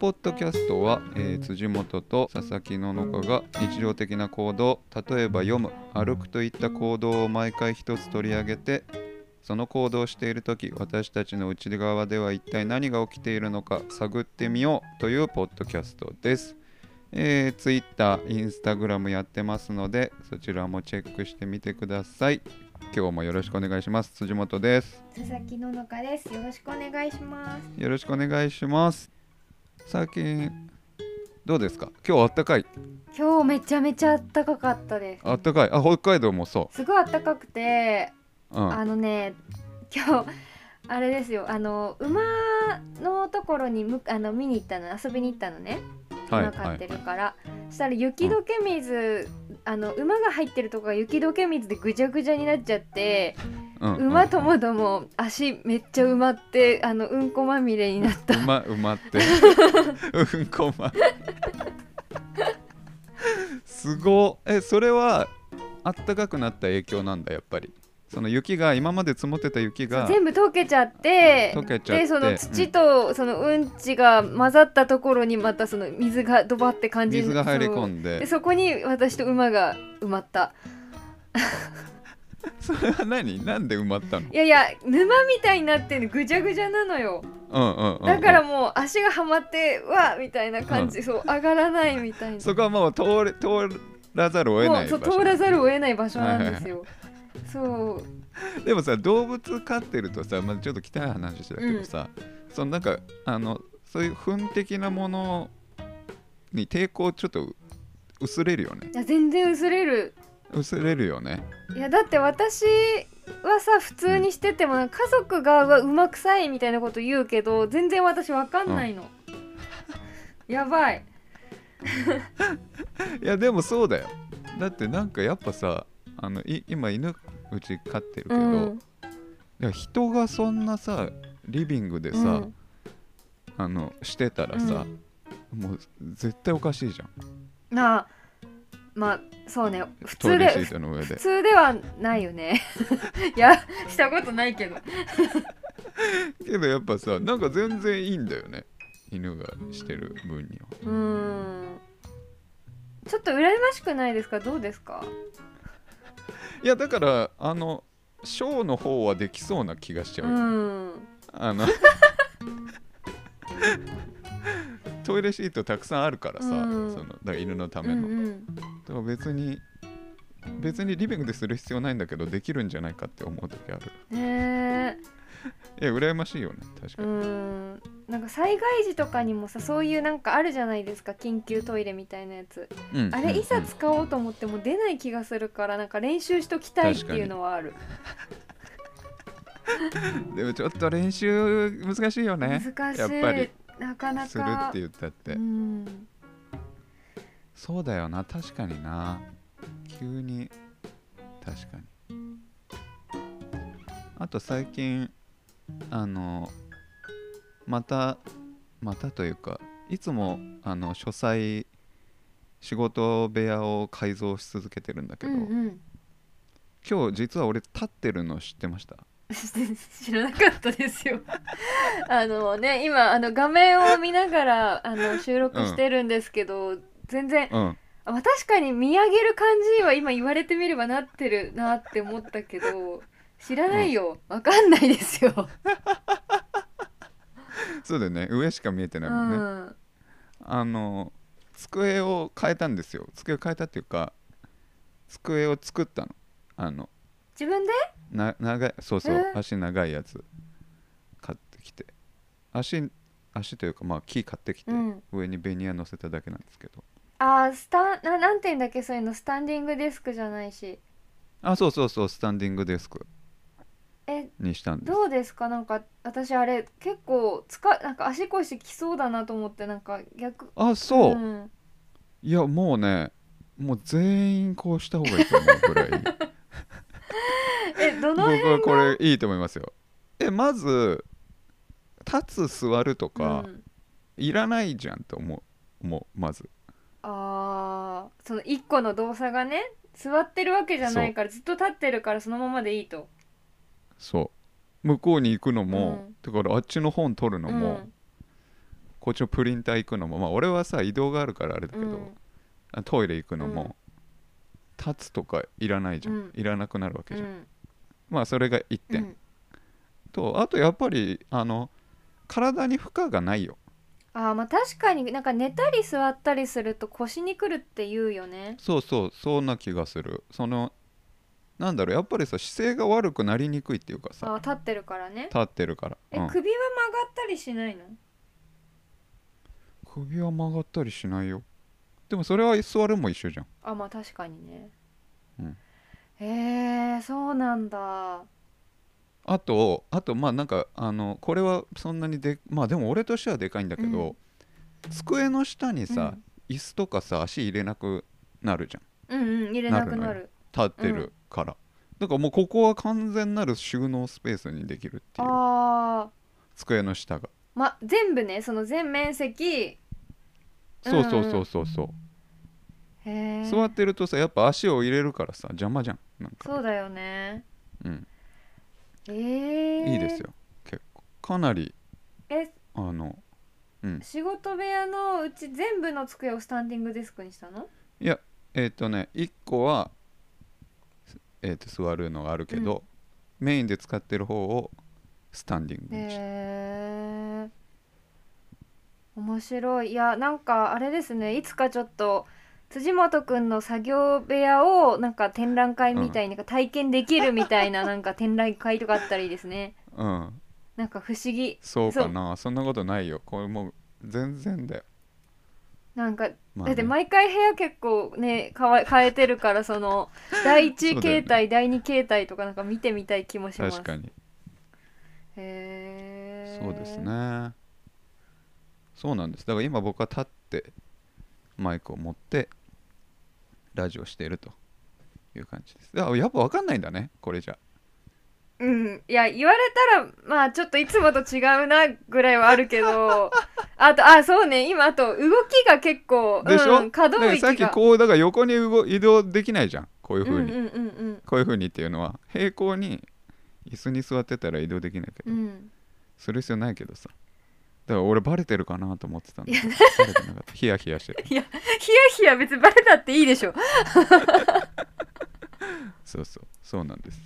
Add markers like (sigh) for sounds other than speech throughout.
のポッドキャストは、えー辻元と佐々木ののかが日常的な行動例えば読む歩くといった行動を毎回一つ取り上げてその行動をしている時私たちの内側では一体何が起きているのか探ってみようというポッドキャストです。えー、Twitter、Instagram やってますのでそちらもチェックしてみてください。今日もよろしくお願いします。辻本です。佐々木ののかです。よろしくお願いします。よろしくお願いします。最近どうですか？今日あったかい？今日めちゃめちゃ暖かかったです。あったかい？あ北海道もそすごい暖かくて、う。うん。あのね、今日あれですよ。あの馬のところにむあの見に行ったの、遊びに行ったのね。はい馬飼ってるから。そしたら雪解け水、あの馬が入ってるとこが雪解け水でぐちゃぐちゃになっちゃって、うんうん馬ともども足めっちゃ埋まってあのうんこまみれになった。馬馬って。(laughs) うんこま。すごえそれはあったかくなった影響なんだやっぱり。その雪が今まで積もってた雪が全部溶けちゃって溶けちゃって。でその土とそのうんちが混ざったところにまたその水がドバって感じ水が入り込そんでそこに私と馬が埋まった (laughs) それは何？なんで埋まったの？いやいや沼みたいになってるぐちゃぐちゃなのよ。うんうんうんうん。だからもう足がはまってうわみたいな感じ、そう上がらないみたいな。そこはもう通れ通らざるを得もない場所うそう通らざるを得ない場所なんですよ、そう。でもさ動物飼ってるとさ、まあ、ちょっと汚い話だけどさ、そのなんかあのそういう糞的なものに抵抗ちょっと薄れるよね。いや全然薄れる薄れるよね。いやだって私はさ普通にしてても家族がうまくさいみたいなこと言うけど全然私わかんないの、やばい。(laughs) いやでもそうだよ。だってなんかやっぱさあのい今犬うち飼ってるけど、うん。人がそんなさリビングでさ、うん。あのしてたらさ、もう絶対おかしいじゃん。なあまあそうね。普通で普で。通ではないよね。(laughs) いやしたことないけど。(laughs) けどやっぱさなんか全然いいんだよね。犬がしてる分には。うーん。ちょっと羨ましくないですか？どうですか？(laughs) いやだからあのショーの方はできそうな気がしちゃううよ、ん。あのトイレシートたくさんあるからさ、うん。そのだから犬のたうめの、んうん。だから別に別にリビングでする必要ないんだけどできるんじゃないかって思う時ある。ねえいや羨ましいよね確かうに、ん。なんか災害時とかにもさそういうなんかあるじゃないですか緊急トイレみたいなやつ。うんあれいざうん。使おうと思っても出ない気がするからなんか練習しときたいっていうのはある。う (laughs) んでもちょっと練習難しいよね。難しい。やっぱりなかなか。するって言ったって、うんそうだよな確かにな。急に。確かに。あと最近あのまたまたというかいつもあの書斎仕事部屋を改造し続けてるんだけど、うんうん。今日実は俺立ってるの知ってました？(laughs) 知らなかったですよ。(laughs) あのね今あの画面を見ながらあの収録してるんですけど、全然うん。あまあ確かに見上げる感じは今言われてみればなってるなって思ったけど知らないよ。わかんないですよ、(laughs) そうだよね。上しか見えてうないもんね、ん、あの机を変えたんですよ。机を変えたっていうか机を作ったの。あの自分で？な長いそうそう、え？ー足長いやつ。買ってきて。足足というかまあ木買ってきて、うん。上にベニヤ乗せただけなんですけど。あースタンななんて言うんだっけ？そういうのスタンディングデスクじゃないし。あそうそうそうスタンディングデスク。え？にしたんです。どうですか？なんか私あれ結構つかなんか足腰きそうだなと思ってなんか逆あそう、ん。いやもうねもう全員こうした方がいいと思うぐらい (laughs) えどの僕辺はこれいいと思いますよ。えまず立つ座るとか、うん。いらないじゃんと思う。もうまず。あーその一個の動作がね座ってるわけじゃないからずっと立ってるからそのままでいいと。そう。向こうに行くのも、うん。だからあっちの本取るのも、うん。こっちのプリンター行くのもまあ俺はさ移動があるからあれだけど、うん。あトイレ行くのも、立つとかいらないじゃん、うん。いらなくなるわけじゃんまあそれが1う点、ん。とあとやっぱりあの体に負荷がないよ。あーまあ確かになんか寝たり座ったりすると腰にくるって言うよね。そうそうそんな気がする。そのなんだろうやっぱりさ姿勢が悪くなりにくいっていうかあさー立ってるからね。立ってるから、え、うん。首は曲がったりしないの？首は曲がったりしないよ。でもそれは座るも一緒じゃん。あまあ確かにね。うんへえそうなんだ。あとあとまあなんかあのこれはそんなにでまあでも俺としてはでかいんだけど、机の下にさ、椅子とかさ足入れなくなるじゃん。うん、うんうん入れなくななる立ってるから、だからもうここは完全なる収納スペースにできるっていう。ああ机の下が。ま全部ねその全面積。そうそうそうそうそう、へえ座ってるとさやっぱ足を入れるからさ邪魔じゃんなんか。そうだよね。うん。えー、いいですよ結構。かなりえあのうん。仕事部屋のうち全部の机をスタンディングデスクにしたの？いやえっ、とね1個は、えー、と座るのがあるけど、メインで使ってる方をスタンディングにして、へえ面白い。いやなんかあれですねいつかちょっと辻本くんの作業部屋をなんか展覧会みたいになんか体験できるみたいななんか展覧会とかあったらいいですね。うん。なんか不思議。そうかな。そんなことないよ。これもう全然だよ、なんかまあね。だって毎回部屋結構ねかわ変えてるからその第一そうだよね。形態、第二形態とかなんか見てみたい気もします。確かに。へえそうですね。そうなんです。だから今僕は立ってマイクを持ってラジオしているという感じです。だからやっぱ分かんないんだねこれじゃ。うん。いや言われたらまあちょっといつもと違うなぐらいはあるけど。(laughs) あとあそうね。今あと動きが結構でしょ、うん、可動でさっ域がきこうだから横に動移動できないじゃん。こういう風に、うんうんうんこういう風にっていうのは平行に椅子に座ってたら移動できないけど、うんうん。する必要ないけどさだから俺バレてるかなと思ってたんだけど。バレてなかった。ヒヤヒヤしてるいやヒヤヒヤ別にバレたっていいでしょ。(laughs) そうそう。そうなんです。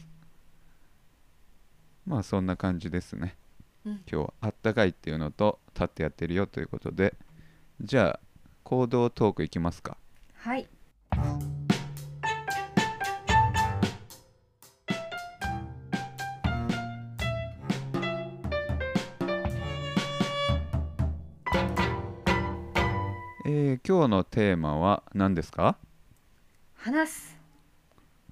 まあそんな感じですね、うん。今日はあったかいっていうのと立ってやってるよということで。じゃあ行動トークいきますか。はいえー今日のテーマは何ですか？話す。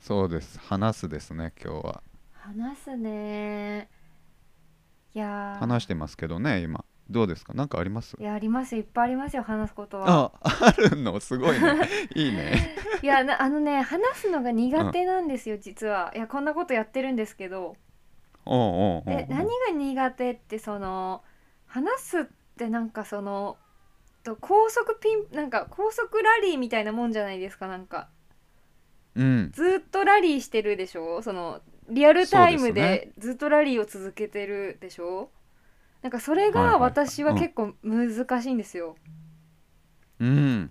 そうです。話すですね今日は。話すね。いやー。話してますけどね今。どうですか？何かあります？いやありますよ。いっぱいありますよ話すことは。ああるの？すごいね。(laughs) いいね。いやなあのね話すのが苦手なんですよ、実は。いやこんなことやってるんですけど。おうおうおうで何が苦手ってその話すってなんかそのと高速ピンなんか高速ラリーみたいなもんじゃないですかなんか。うん。ずっとラリーしてるでしょ？そのリアルタイムでずっとラリーを続けてるでしょ？なんかそれがはいはい。はい私は結構難しいんですよ。うん。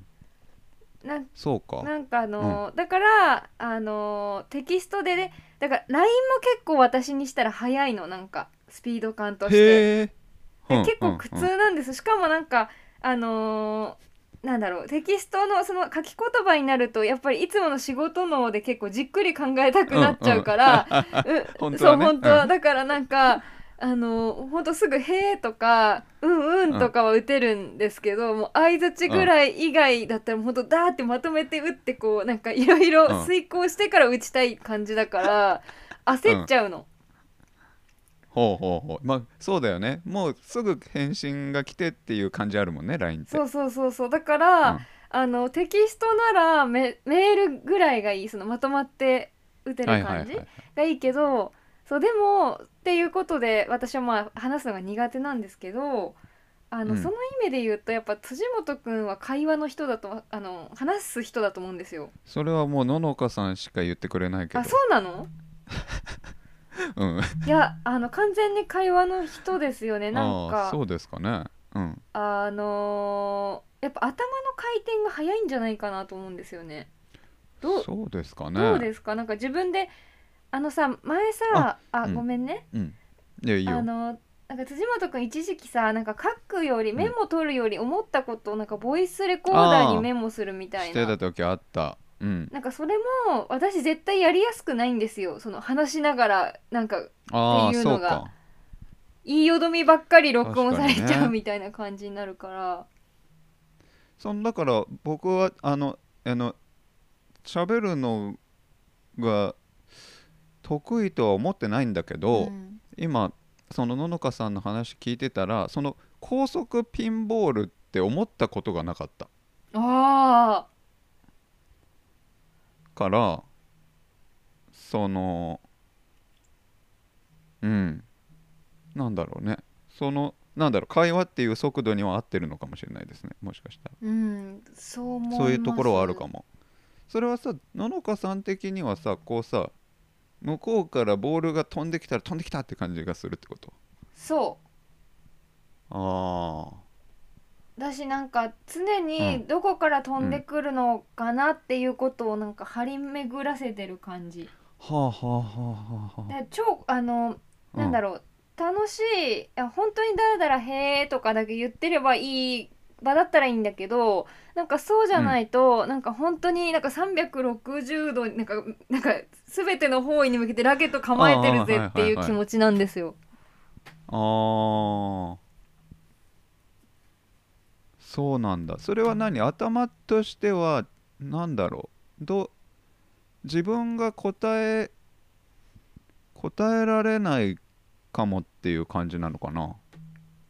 なんそうか。なんかあの、だからあのテキストでねだから LINE も結構私にしたら早いのなんかスピード感として。へえで結構苦痛なんです、しかもなんかあのーなんだろうテキストのその書き言葉になるとやっぱりいつもの仕事ので結構じっくり考えたくなっちゃうから、う本当そう本当は、うん。だからなんかあのーほんとすぐ「へーとか「うんうん」とかは打てるんですけど、もう相づちぐらい以外だったらほんとダーってまとめて打ってこうなんかいろいろ遂行してから打ちたい感じだから、焦っちゃうの。ほうほうほう。まあそうだよね。もうすぐ返信が来てっていう感じあるもんね LINE って。そうそうそうそう。だから、うん。あのテキストならメメールぐらいがいい。そのまとまって打てる感じがいいけどそうでもっていうことで私はまあ話すのが苦手なんですけどあの、うん。その意味で言うとやっぱ辻本くんは会話の人だとあの話す人だと思うんですよ。それはもうののかさんしか言ってくれないけど。あそうなの？(laughs) うん。いやあの完全に会話の人ですよねなんか。そうですかね。うん。あのーやっぱ頭の回転が早いんじゃないかなと思うんですよね。どうそうですかね。どうですか？なんか自分であのさ前さあうん。ごめんね、うん。いやいいよ。あのなんか辻本くん一時期さなんか書くよりん。メモ取るより思ったことをなんかボイスレコーダーにメモするみたいしてなた時あったうん。なんかそれも私絶対やりやすくないんですよ。その話しながらなんかっていうのが。言いよどみばっかり録音されちゃうみたいな感じになるから、そんだから僕はあのあの喋るのが得意とは思ってないんだけど、うん。今そのののかさんの話聞いてたらその高速ピンボールって思ったことがなかった。あからそのうん。なんだろうね。そのなんだろう会話っていう速度には合ってるのかもしれないですね。もしかしたら。ーうんそう思いそういうところはあるかも。それはさののかさん的にはさこうさ向こうからボールが飛んできたら飛んできたって感じがするってこと？そう。ああだしなんか常うにん。どこから飛んでくるのかなっていうことをなんか張り巡らせてる感じ。はあはあはあはあ超あのなんだろう楽しいいや本当にだらだら「へーとかだけ言ってればいい場だったらいいんだけどなんかそうじゃないと、なんか本当になんか360度なんかなんか全ての方位に向けてラケット構えてるぜっていう気持ちなんですよ。あーそうなんだ。それは何？頭としては何だろう？どう自分が答え答えられないかもっていう感じなのかな？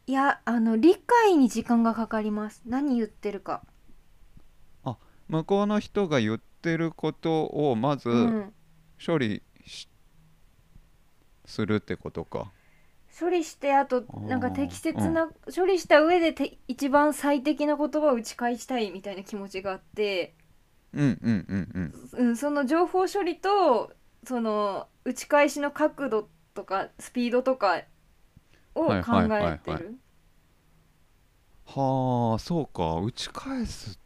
いやあの理解に時間がかかります。何言ってるか。向こうの人が言ってることをまずうん。処理しするってことか処理してあとなんか適切な、処理した上でて一番最適な言葉を打ち返したいみたいな気持ちがあって、うんうんうんうん。うん、その情報処理とその打ち返しの角度とかスピードとかを考はいはいはいはい。えてる。はあそうか。打ち返す。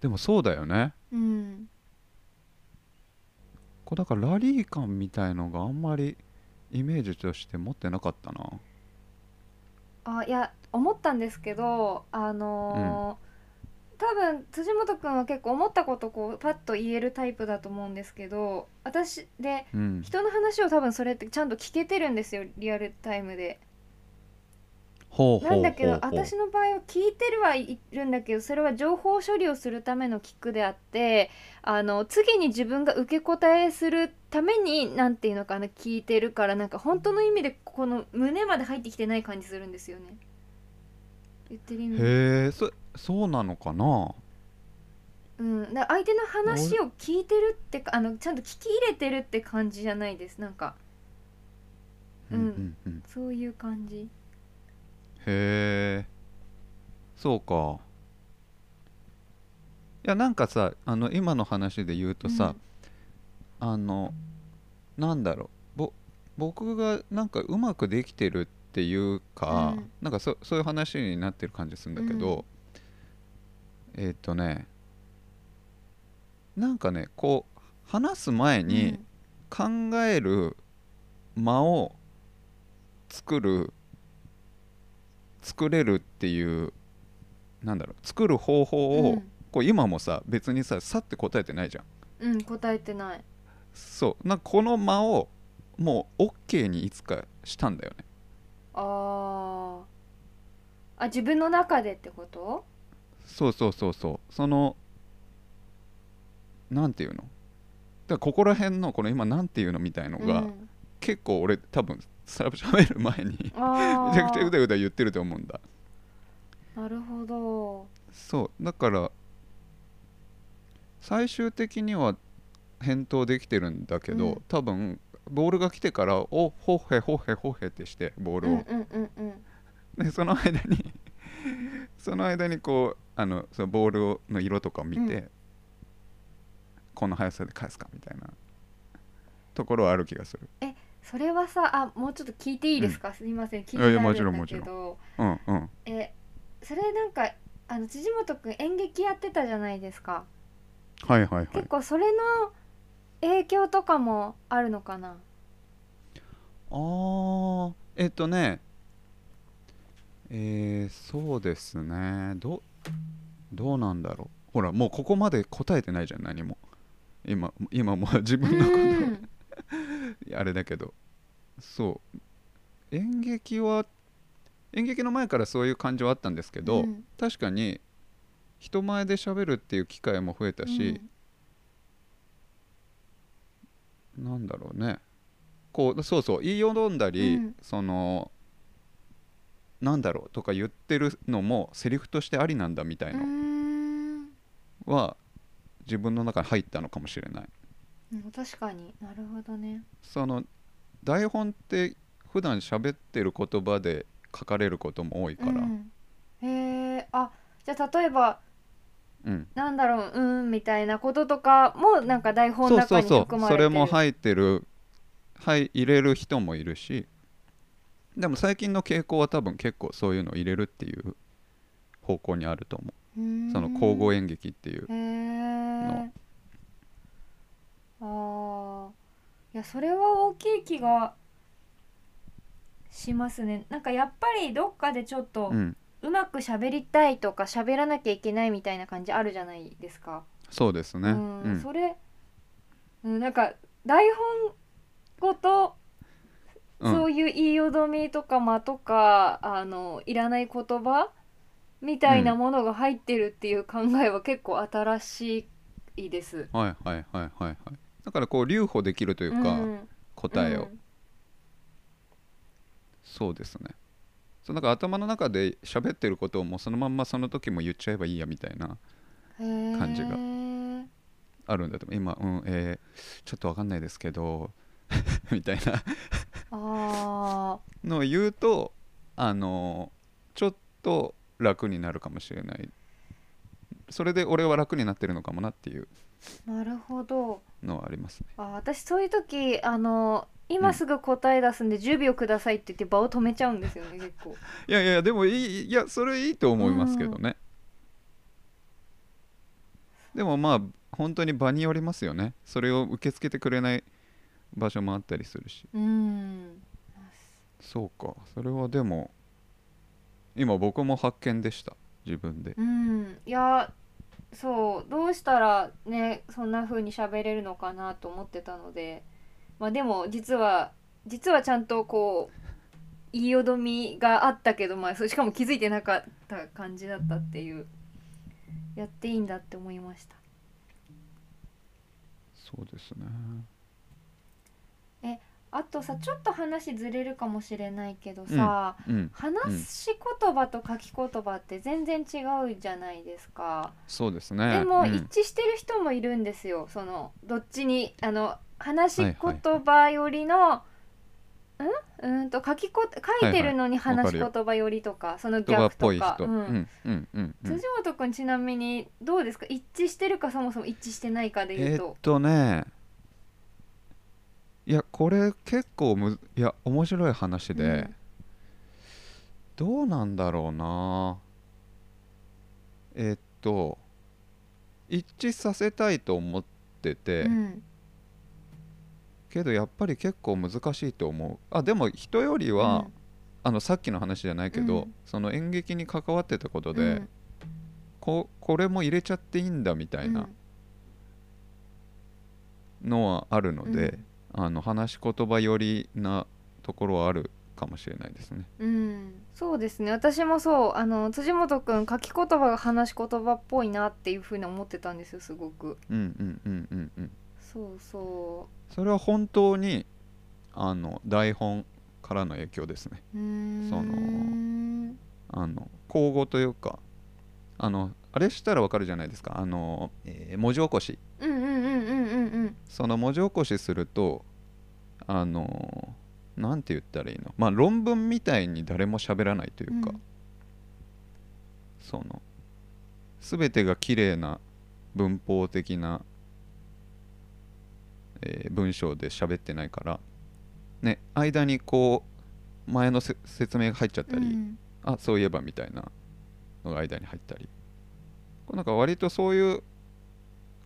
でもそうだよね。うん。こうだからラリー感みたいのがあんまりイメージとして持ってなかったなあいや思ったんですけどあのー多分辻元君は結構思ったことこうパッと言えるタイプだと思うんですけど私でうん人の話を多分それってちゃんと聞けてるんですよリアルタイムで。なんだけど私の場合は聞いてるはいるんだけどそれは情報処理をするための聞くであってあの次に自分が受け答えするためになんていうのかな聞いてるからなんか本当の意味でこの胸まで入ってきてない感じするんですよね。言ってる意味。へえそそうなのかな？うん、だ相手の話を聞いてるってかあのちゃんと聞き入れてるって感じじゃないです。なんか。うんうん。うん。そういう感じへえそうか。いやなんかさあの今の話で言うとさ、あのなんだろう。ぼ僕がなんかうまくできてるっていうか、うん。なんかそそういう話になってる感じするんだけど、えーっ、とねなんかねこう話す前うん。に考える間を作る作れるっていうなんだろう作る方法を、うん。こう今もさ別にささって答えてないじゃん。うん、うん、答えてない。そう。なんかこの間をもう OK にいつかしたんだよね。あー。あ自分の中でってこと？そうそうそうそう。そのなんていうの？だからここら辺のこの今なんていうのみたいのが、うん。結構俺多分さ喋る前にあめちゃくちゃうーだうだ言ってると思うんだ。なるほど。そう。だから最終的には返答できてるんだけど、うん。多分ボールが来てから「おほへほへほへ」ってしてボールを、でその間にその間にこうあのそのボールの色とかを見て、うん。この速さで返すかみたいなところはある気がするそれはさあもうちょっと聞いていいですか、すみません聞いいやいやてあるんだもちろんけどうんうん。えそれなんかあの辻本くん演劇やってたじゃないですか。はいはいはい。結構それの影響とかもあるのかな？あーえっとねえー、そうですね。どどうなんだろう。ほらもうここまで答えてないじゃん何も。今今もう自分のこうん。とあれだけど。そう。演劇は演劇の前からそういう感じはあったんですけど、うん。確かに人前で喋るっていう機会も増えたし、なんだろうね。こうそうそう。言いよどんだり、うん。そのなんだろうとか言ってるのもセリフとしてありなんだみたいうのん。は自分の中に入ったのかもしれないうん確かに。なるほどね。その台本って普段喋ってる言葉で書かれることも多いから、うん、へえあじゃあ例えばうん。なんだろううんみたいなこととかもなんか台本の中にそうそうそう。含まれてるそれも入ってる、はい、入れる人もいるし。でも最近の傾向は多分結構そういうのを入れるっていう方向にあると思う。うん。その交互演劇っていうへえあー。いやそれは大きい気がしますね。なんかやっぱりどっかでちょっとうん。うまく喋りたいとか喋らなきゃいけないみたいな感じあるじゃないですか、そうですね。うん。うん。それ、うん、なんか台本ごとうん。そういう言いよどみとか間とかあのいらない言葉みたいなものが入ってるっていう考えは結構新しいです。はいはいはいはいはいだからこう留保できるというか、ん。答えを、うん。そうですね。そうなんか頭の中で喋ってることをもうそのまんまその時も言っちゃえばいいやみたいな感じがあるんだと思う。今うんえーちょっとわかんないですけど (laughs) みたいな。あのを言うとあのちょっと楽になるかもしれない。それで俺は楽になってるのかもなっていう。ーなるほど。のはありますね。あ私そういう時あの今すぐ答え出すんで10秒くださいって言って場を止めちゃうんですよね (laughs) 結構。いやいやでもいいいやそれいいと思いますけどね、でもまあ本当に場によりますよね。それを受け付けてくれない場所もあったりするし。うん。そうか。それはでも今僕も発見でした。自分で。うん。いやそうどうしたらねそんな風に喋れるのかなと思ってたのでまあでも実は実はちゃんとこう言いよどみがあったけど、まあ、そうしかも気づいてなかった感じだったっていうやっていいんだって思いました。そうですねあとさちょっと話ずれるかもしれないけどさ、うん話し言葉と書き言葉って全然違うじゃないですか。そうですね。でもうん。一致してる人もいるんですよ、そのどっちにあの話し言葉よりの、うんうんと書きこ書いてるのにはいはい話し言葉よりとか、その言葉っ逆とぽい人。か、うん。うんうんうんうん。辻本君ちなみにどうですか？一致してるかそもそも一致してないかで言うと。えーっ、とねいやこれ結構むいや面白い話で、うん。どうなんだろうな。えーっと一致させたいと思ってて、うん。けどやっぱり結構難しいと思う。あでも人よりは、うん。あのさっきの話じゃないけど、うん。その演劇に関わってたことで、うん。ここれも入れちゃっていいんだみたいなのはあるので、あの話し言葉寄りなところはあるかもしれないですね。うん、そうですね。私もそう。あの辻本くん書き言葉が話し言葉っぽいなっていうふうに思ってたんですよすごく。うんうんうんうんうん。そうそそれは本当にあの台本からの影響ですね。そのあの口語というかあのあれしたらわかるじゃないですか。あの、えー文字起こし。うんうんその文字起こしするとあのなんて言ったらいいの？まあ論文みたいに誰も喋らないというか、うん。その全てが綺麗な文法的な、えー文章で喋ってないからね間にこう前のせ説明が入っちゃったり、うん。あそういえばみたいなの間に入ったり。なんか割とそういう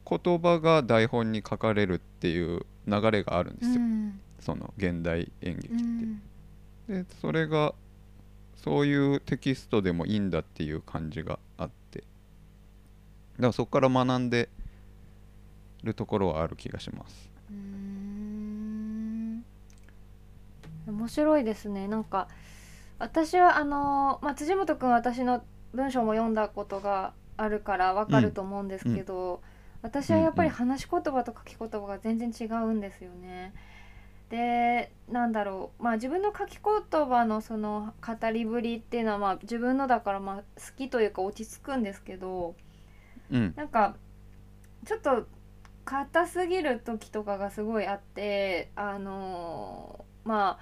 言葉が台本に書かれるっていう流れがあるんですよ、うん。その現代演劇うって。ん。でそれがそういうテキストでもいいんだっていう感じがあって。だからそこから学んでるところはある気がします。うーん。面白いですね。なんか私はあの、まあ、辻本君は私の文章も読んだことがあるからわかると思うんですけど、私はやっぱり話し言葉と書き言葉が全然違うんですよね。でなんだろうまあ自分の書き言葉のその語りぶりっていうのはまあ自分のだからまあ好きというか落ち着くんですけどうん、なんかちょっと硬すぎる時とかがすごいあってあのーま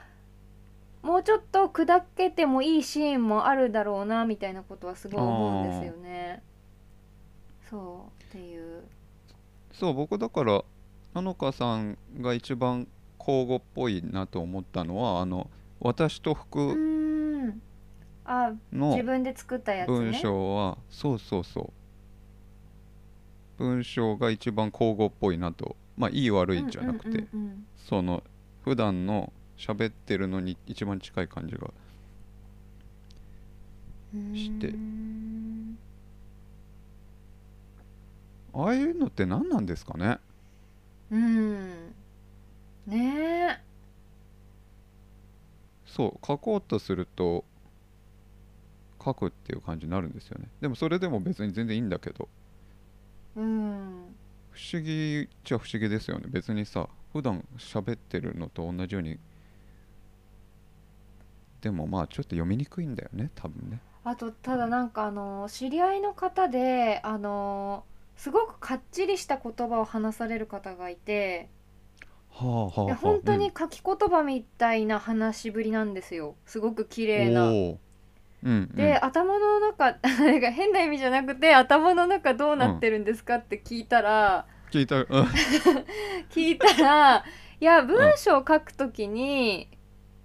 あもうちょっと砕けてもいいシーンもあるだろうなみたいなことはすごい思うんですよね。そうっていう。そう僕だからなのかさんが一番交互っぽいなと思ったのはあの私とう服の自分で作ったやつね。文章は、そうそうそう。文章が一番交互っぽいなとまあいい悪いじゃなくて、その普段の喋ってるのに一番近い感じがしてああいうのって何なんですかね？うん。ねえ。そう書こうとすると書くっていう感じになるんですよね。でもそれでも別に全然いいんだけど。うん。不思議っちゃ不思議ですよね。別にさ普段喋ってるのと同じように。でもまあちょっと読みにくいんだよね多分ね。あとただなんかあの知り合いの方であのすごくかっちりした言葉を話される方がいてはあはあ、はあ、で本当に書き言葉みたいな話しぶりなんですよ。すごく綺麗な。うんうん、で、頭の中 (laughs) なんか変な意味じゃなくて頭の中どうなってるんですかって聞いたら、聞いたうん。(laughs) 聞いたらいや文章を書くときに、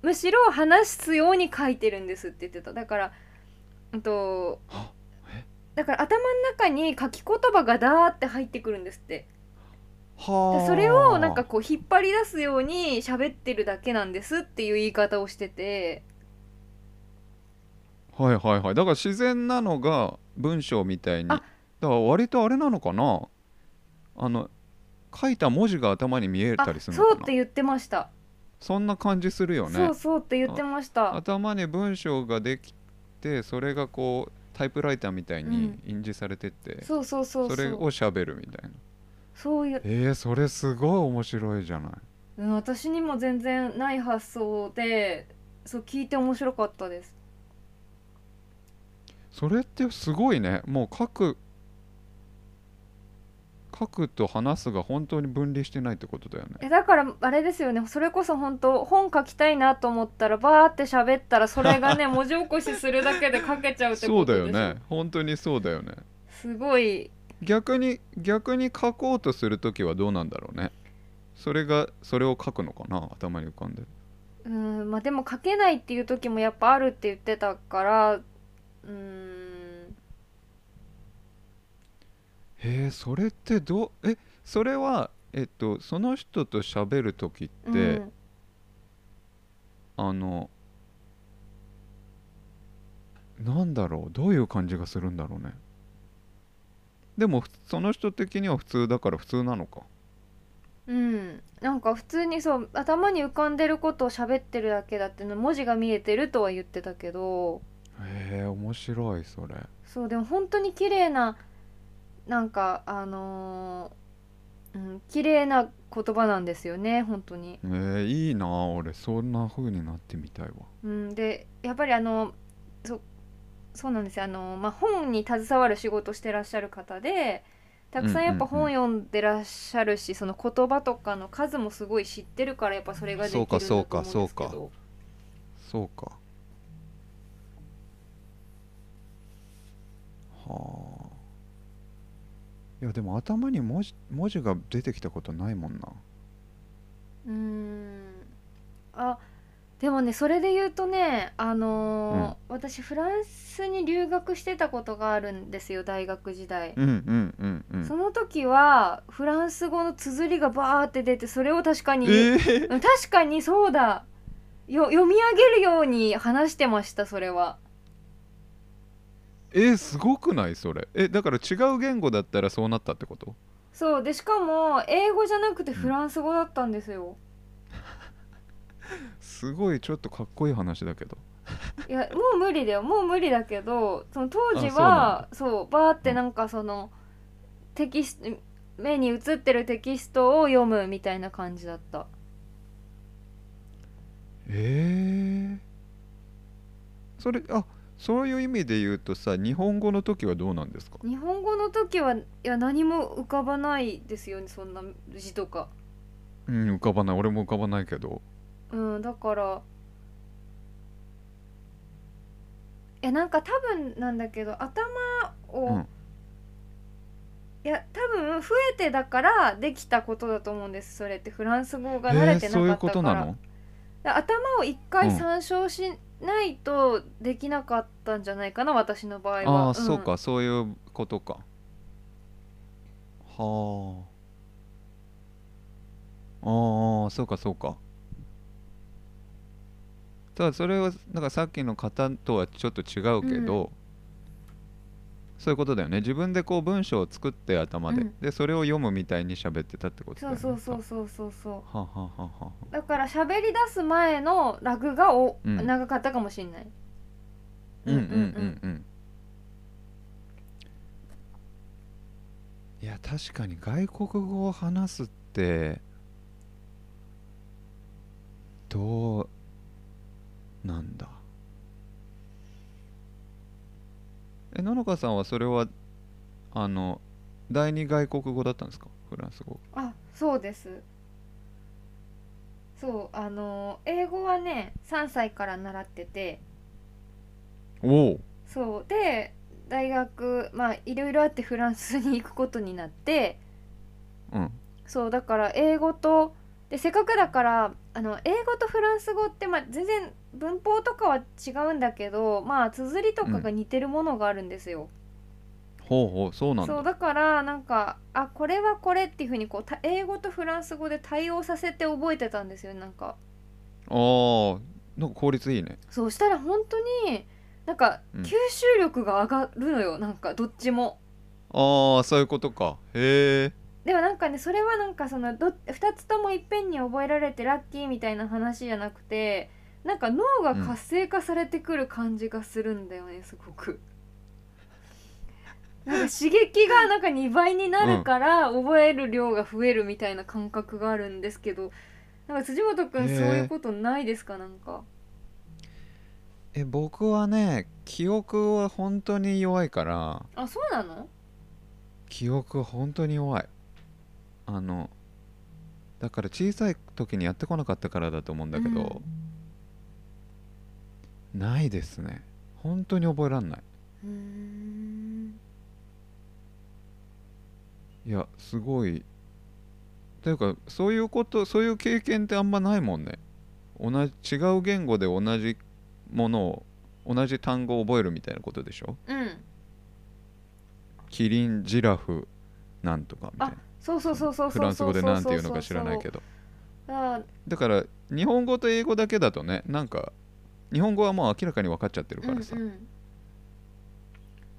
むしろ話すように書いてるんですって言ってた。だからうんとだから頭の中に書き言葉がダーって入ってくるんですって。はそれをなんかこう引っ張り出すように喋ってるだけなんですっていう言い方をしてて。はいはいはい。だから自然なのが文章みたいに。だあから割とあれなのかな。あの書いた文字が頭に見えあたりするそうのかな。って言ってました、そんな感じするよね。そうそうって言ってました。頭に文章ができてそれがこうタイプライターみたいに印字されてって、そうそうそうそう。それを喋るみたいな。そういう、えー、それすごい面白いじゃない。うん、私にも全然ない発想でそう聞いて面白かったです。それってすごいね。もう書く書くと話すが本当に分離してないってことだよね。えだからあれですよね。それこそ本当本書きたいなと思ったらバーって喋ったらそれがね (laughs) 文字起こしするだけで書けちゃうってそうことでしょだよね。本当にそうだよね。すごい。逆に逆に書こうとする時はどうなんだろうね。それがそれを書くのかな頭に浮かんでうんまあでも書けないっていう時もやっぱあるって言ってたからうーんへえそれってどうえそれはえっとその人と喋る時って、うん。あのなんだろうどういう感じがするんだろうね。でもふその人的には普通だから普通なのか。うん、なんか普通にそう頭に浮かんでることを喋ってるだけだっての文字が見えてるとは言ってたけど。へえ面白いそれ。そうでも本当に綺麗ななんかあのーうん綺麗な言葉なんですよね本当に。えー、いいなあ俺そんな風になってみたいわ。うん、でやっぱりあのそそうなんですよ。あの、まあ、本に携わる仕事してらっしゃる方でたくさんやっぱ本読んでらっしゃるし、その言葉とかの数もすごい知ってるからやっぱそれができるんだと思うんですけど。そうかそうか。そうか。はあいやでも頭に文字文字が出てきたことないもんな。うーん。あでもねそれで言うとねあのー私フランススに留学してたことがあるんですよ大学時代、うんうんうんうん。その時はフランス語の綴りがバーって出てそれを確かに、えー、うん確かにそうだ。よ読み上げるように話してましたそれはえー、すごくないそれ。えだから違う言語だったらそうなったってこと？そうでしかも英語じゃなくてフランス語だったんですよ、すごいちょっとかっこいい話だけど。いやもう無理だよ。もう無理だけどその当時はそうバーってなんかそのテキスト目に映ってるテキストを読むみたいな感じだった。えー、それあそういう意味で言うとさ日本語の時はどうなんですか？日本語の時はいや何も浮かばないですよねそんな字とか。うん浮かばない。俺も浮かばないけど。うんだから。えなんか多分なんだけど頭を、うん。いや多分増えてだからできたことだと思うんですそれって。フランス語がえ慣れてー、そういうなかったから、ことなの？で頭を一回うん。参照しないとできなかったんじゃないかな、私の場合は。ああ、ん。そうかそういうことか。はあ。ああそうかそうか。ただそれはなんかさっきの方とはちょっと違うけど、そういうことだよね。自分でこう文章を作って頭で、うん。でそれを読むみたいに喋ってたってことだよね。そうそうそうそうそうそう。はあはあはあはあだから喋り出す前のラグがお、うん。長かったかもしれない。うん。うんうんうん。いや確かに外国語を話すってどうなんだ？え野中さんはそれはあの第二外国語だったんですか？フランス語。あそうです。そうあの英語はね3歳から習ってて。おお。そうで大学まあいろいろあってフランスに行くことになって。うん。そうだから英語とでせっかくだからあの英語とフランス語って、まあ、全然文法とかは違うんだけどまあ綴りとかが似てるものがあるんですよ。ほうほうそうなんだそうだからなんかあこれはこれっていうふうにこうた英語とフランス語で対応させて覚えてたんですよなんか。あーなんか効率いいねそうしたら本当になんかうん吸収力が上がるのよ、なんかどっちも。ああそういうことかへえでもなんかねそれはなんかそのど2つともいっぺんに覚えられてラッキーみたいな話じゃなくてなんか脳が活性化されてくる感じがするんだよねすごく。なんか刺激がなんか2倍になるから覚える量が増えるみたいな感覚があるんですけどなんか辻本くんへえ。そういうことないですかなんか？え僕はね記憶は本当に弱いから。あそうなの？記憶は本当に弱いあのだから小さい時にやってこなかったからだと思うんだけど、ないですね。本当に覚えらんない。いやすごい。というかそういうことそういう経験ってあんまないもんね。同じ違う言語で同じものを同じ単語を覚えるみたいなことでしょ？うん。キリンジラフなんとかみたいなそうそうそうそうフランス語でなんていうのか知らないけど。だから日本語と英語だけだとねなんか日本語はもう明らかに分かっちゃってるからさ、うん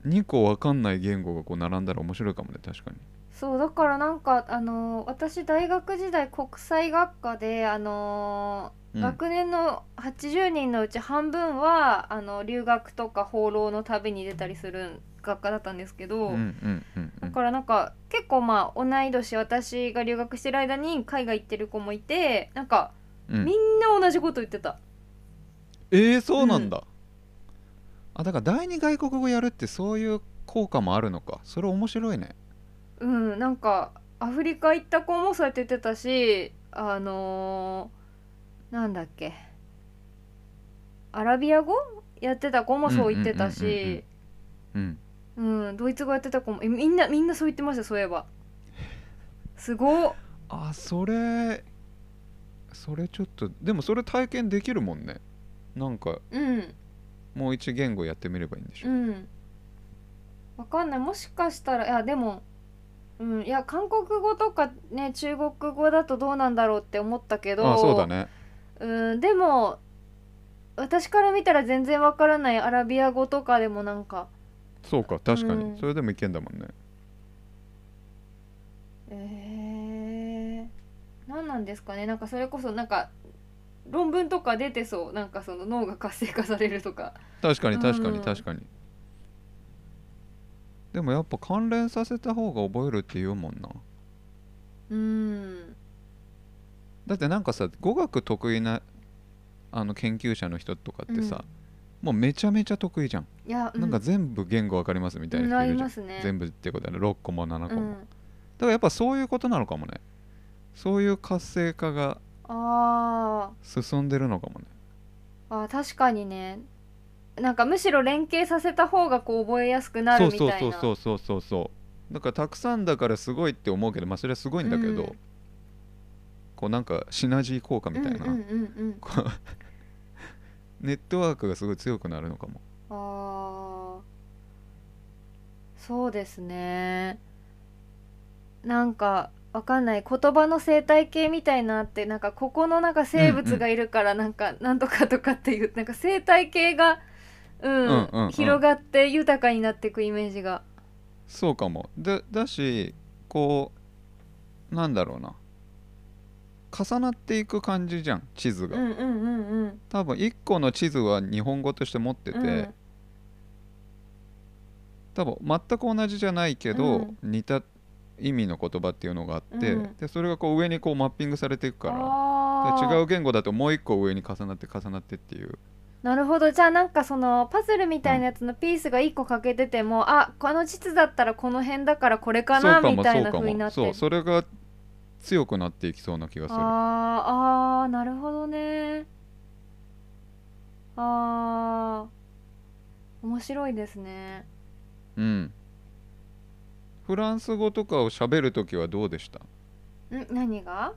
うん。2個分かんない言語がこう並んだら面白いかもね確かに。そうだからなんかあのー私大学時代国際学科であのーうん。学年の80人のうち半分はあの留学とか放浪の旅に出たりする学科だったんですけど、うんうんうんうん。だからなんか結構まあ同い年私が留学してる間に海外行ってる子もいてなんかうん。みんな同じこと言ってた。えー、そうなんだ、あだから第二外国語やるってそういう効果もあるのか。それ面白いね。うんなんかアフリカ行った子もそうやって言ってたしあのーなんだっけ。アラビア語やってた子もそう言ってたし。うんうんドイツ語やってた子もえみんなみんなそう言ってましたそういえば。すごっ。あそれそれちょっとでもそれ体験できるもんね。なんかうん。もう一言語やってみればいいんでしょ、うん。わかんない。もしかしたらいやでもうんいや韓国語とかね中国語だとどうなんだろうって思ったけどああそうだね。うんでも私から見たら全然わからないアラビア語とかでもなんかそうか確かに、うん。それでもいけんだもんね。えー、何なんですかね。なんかそれこそなんか論文とか出てそう。なんかその脳が活性化されるとか。確かに確かうんに確かに、でもやっぱ関連させた方が覚えるって言うもんな。うん。だってなんかさ語学得意なあの研究者の人とかってさ、もうめちゃめちゃ得意じゃん、いや、うなんか全部言語わかりますみたいな人いるじゃん、ね。全部ってことだね6個も7個も、うん。だからやっぱそういうことなのかもね。そういう活性化があ進んでるのかもね。ーあー確かにね。なんかむしろ連携させた方がこう覚えやすくなるそうみたいな。そうそうそうそうそうそう。だからたくさんだからすごいって思うけどまあそれはすごいんだけど、うん。こうなんかシナジー効果みたいな、うんうんうんうんネットワークがすごい強くなるのかも。あー。そうですね。なんかわかんない。言葉の生態系みたいなってなんかここのなんか生物がいるからなんかなんとかとかっていうなんか生態系がうん、うんうんうん。広がって豊かになっていくイメージが。そうかも。でだしこうなんだろうな重なっていく感じじゃん地図が、うんうんうんうん。多分1個の地図は日本語として持ってて、うん。多分全く同じじゃないけど、うん。似た意味の言葉っていうのがあって、うん。でそれがこう上にこうマッピングされていくから違う言語だともう一個上に重なって重なってっていう。なるほど。じゃあなんかそのパズルみたいなやつのピースが1個欠けてても、あこの地図だったらこの辺だからこれかなみたいな風になってもそうそれが強くなっていきそうな気がする。あーあーなるほどね。あー面白いですね。うん。フランス語とかを喋るときはどうでした？ん？何が？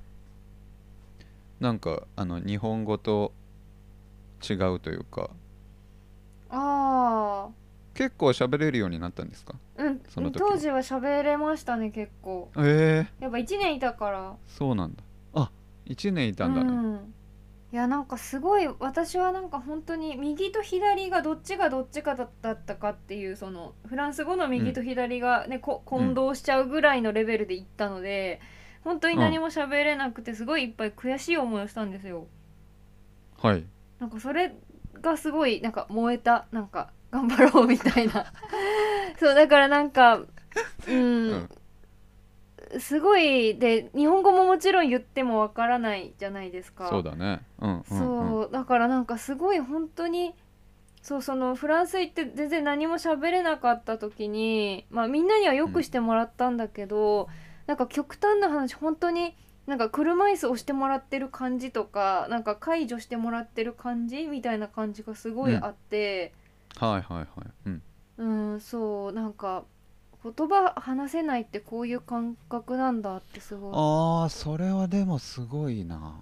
なんかあの日本語と違うというか。あ結構喋れるようになったんですか？あうん。その時は。当時は喋れましたね結構。ええ。やっぱ1年いたから。そうなんだ。あ。1年いたんだね、うん。いやなんかすごい私はなんか本当に右と左がどっちがどっちかだったかっていうそのフランス語の右と左がね、こ混同しちゃうぐらいのレベルで行ったので本当に何も喋れなくてすごいいっぱい悔しい思いをしたんですよ。はい。なんかそれがすごいなんか燃えたなんか頑張ろうみたいな。(laughs) そうだからなんかうん、うん。すごいで日本語ももちろん言ってもわからないじゃないですか。そうだね。うんうん、うん、そうだからなんかすごい本当にそうそのフランス行って全然何も喋れなかった時にまあみんなにはよくしてもらったんだけど、なんか極端な話本当になんか車椅子押してもらってる感じとかなんか介助してもらってる感じみたいな感じがすごいあって、はいはいはい。うん。うん、そうなんか言葉話せないってこういう感覚なんだってすごい。あーそれはでもすごいな。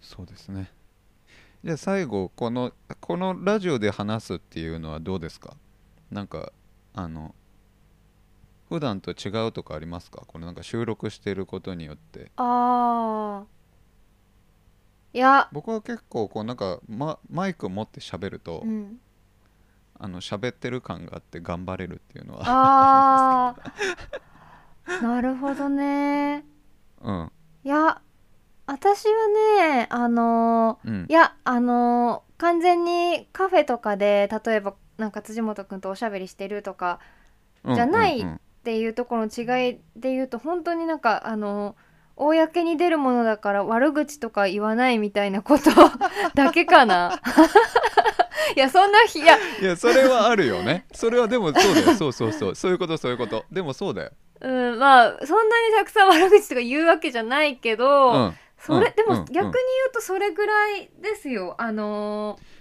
そうですね。じゃあ最後このこのラジオで話すっていうのはどうですか？なんかあの普段と違うとかありますか？このなんか収録してることによって。あーいや、僕は結構こうなんか、ま、マイク持って喋ると、うん、あの喋ってる感があって頑張れるっていうのは。あー。(laughs) なるほどね。うん。いや私はねあのうん。いやあの完全にカフェとかで例えばなんか辻本くんとおしゃべりしてるとかうんじゃないうんうんっていうところの違いで言うと本当になんかあの公に出るものだから悪口とか言わないみたいなこと (laughs) だけかな？(laughs) いやそんな日いやいやそれはあるよね。それはでもそうだよ。そうそうそう。そういうことそういうこと。でもそうだよ。うんまあそんなにたくさん悪口とか言うわけじゃないけど、うん。それ、うん。うん。でも逆に言うとそれぐらいですよ。あのー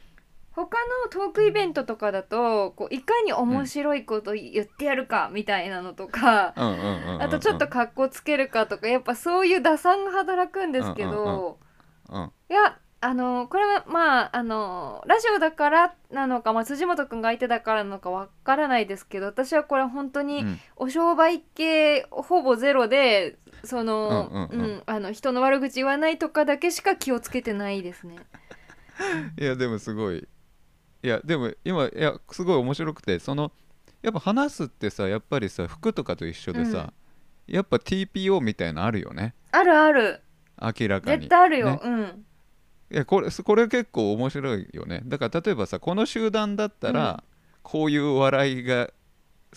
他のトークイベントとかだとこういかに面白いこと言ってやるかみたいなのとか、あとちょっと格好つけるかとかやっぱそういう打算が働くんですけど、うんいやあのこれはまああのラジオだからなのか、まあ、辻元君が相手だからなのかわからないですけど私はこれ本当にうん。お商売系ほぼゼロでその人の悪口言わないとかだけしか気をつけてないですね。(laughs) いやでもすごいいやでも今いやすごい面白くてそのやっぱ話すってさやっぱりさ服とかと一緒でさ、やっぱ TPO みたいなのあるよね。あるある。明らかに。絶対あるよ、ね。うん。いやこれこれ結構面白いよね。だから例えばさこの集団だったら、うん。こういう笑いが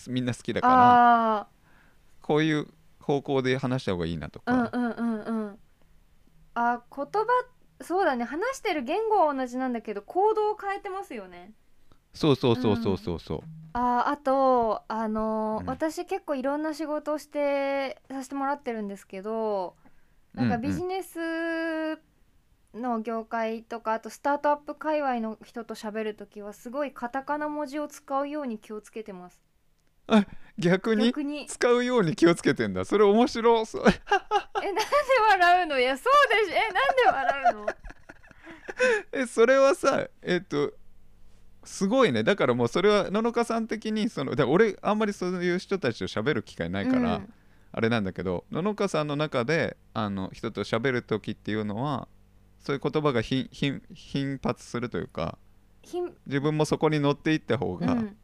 みんな好きだからあこういう方向で話した方がいいなとか、あうんうんうんうん。あ言葉そうだね。話してる言語は同じなんだけど行動を変えてますよね。そうそうそうそうそうそう。あーあとあのーうん。私結構いろんな仕事をしてさせてもらってるんですけどなんかうんうん。ビジネスの業界とかあとスタートアップ界隈の人と喋るときはすごいカタカナ文字を使うように気をつけてます逆に逆に。使うように気をつけてんだ。それ面白そう。(laughs) えなんで笑うの？いやそうでしょえなんで笑うの？(laughs) えそれはさえっとすごいね。だからもうそれは野々花さん的にその俺あんまりそういう人たちと喋る機会ないから、うん。あれなんだけど野々花さんの中であの人と喋る時っていうのはそういう言葉が頻発するというか自分もそこに乗っていった方が、うん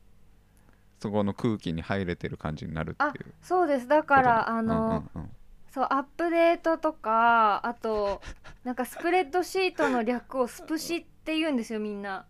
そこの空気に入れてる感じになるっていうそうです。だからあの、うんうんうんそうアップデートとかあと (laughs) なんかスプレッドシートの略をスプシって言うんですよみんな。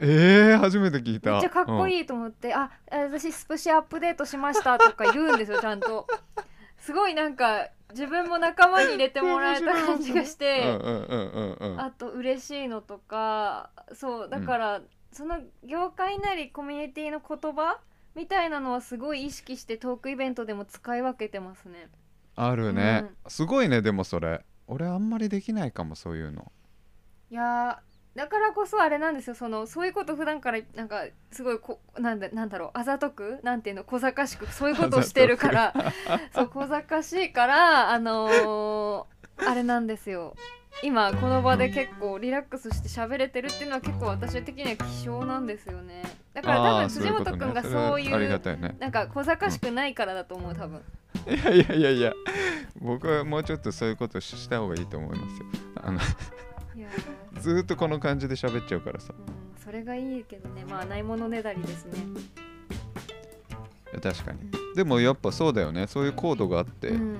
えー、初めて聞いた。めっちゃかっこい、いいと思って、あ私スプシアップデートしましたとか言うんですよちゃんと。(laughs) すごいなんか自分も仲間に入れてもらえた感じがしうん、てうんうんうんうん。あと嬉しいのとかそうだから、その業界なりコミュニティの言葉みたいなのはすごい意識してトークイベントでも使い分けてますね。あるね、すごいねでもそれ。俺あんまりできないかもそういうの。いやーだからこそあれなんですよ。そのそういうこと普段からなんかすごいこなんだなんだろう。あざとく？なんていうの？小賢しく？そういうことをしてるから。そう小賢しいからあのーあれなんですよ。今この場で結構リラックスして喋れてるっていうのは結構私的には希少なんですよねだから多分辻本君がそういうね。なんか小賢しくないからだと思う多分。いやいやいやいや。僕はもうちょっとそういうことしした方がいいと思いますよ。あのずーっとこの感じで喋っちゃうからさ。うんそれがいいけどね。まあないものねだりですね。確かに。でもやっぱそうだよね。そういうコードがあって、うん。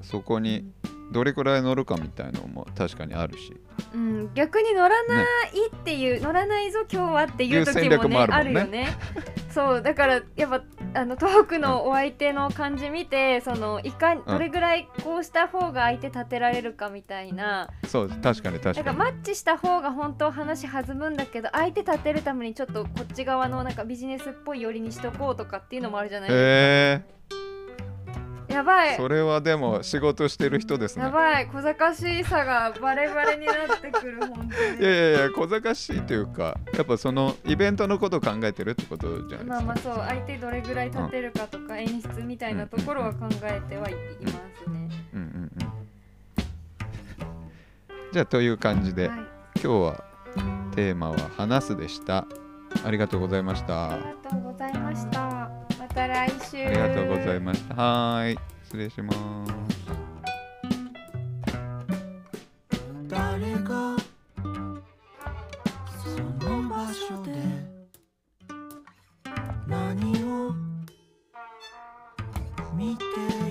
そこにどれくらい乗るかみたいのも確かにあるし。うん、逆に乗らないっていう、乗らないぞ今日はっていう時もねあるもんね。るよね。(laughs) そうだからやっぱあのトークのお相手の感じ見て、そのいかどれぐらいこうした方が相手立てられるかみたいな、そう確かに確かに。なんかマッチした方が本当話弾むんだけど相手立てるためにちょっとこっち側のなんかビジネスっぽい寄りにしとこうとかっていうのもあるじゃないですへか。やばい。えそれはでも仕事してる人ですね。やばい。小賢しさがバレバレになってくる本当に。いやいやいや小賢しいというかやっぱそのイベントのことを考えてるってことじゃないですか、まあまあそう相手どれぐらい立てるかとか演出みたいなところは考えてはいますね。うんうんうんじゃあという感じで、はい、今日はテーマは「話す」でした。ありがとうございました。ありがとうございました。また来週。ございました。はい。失礼します。誰がその場所で何を見て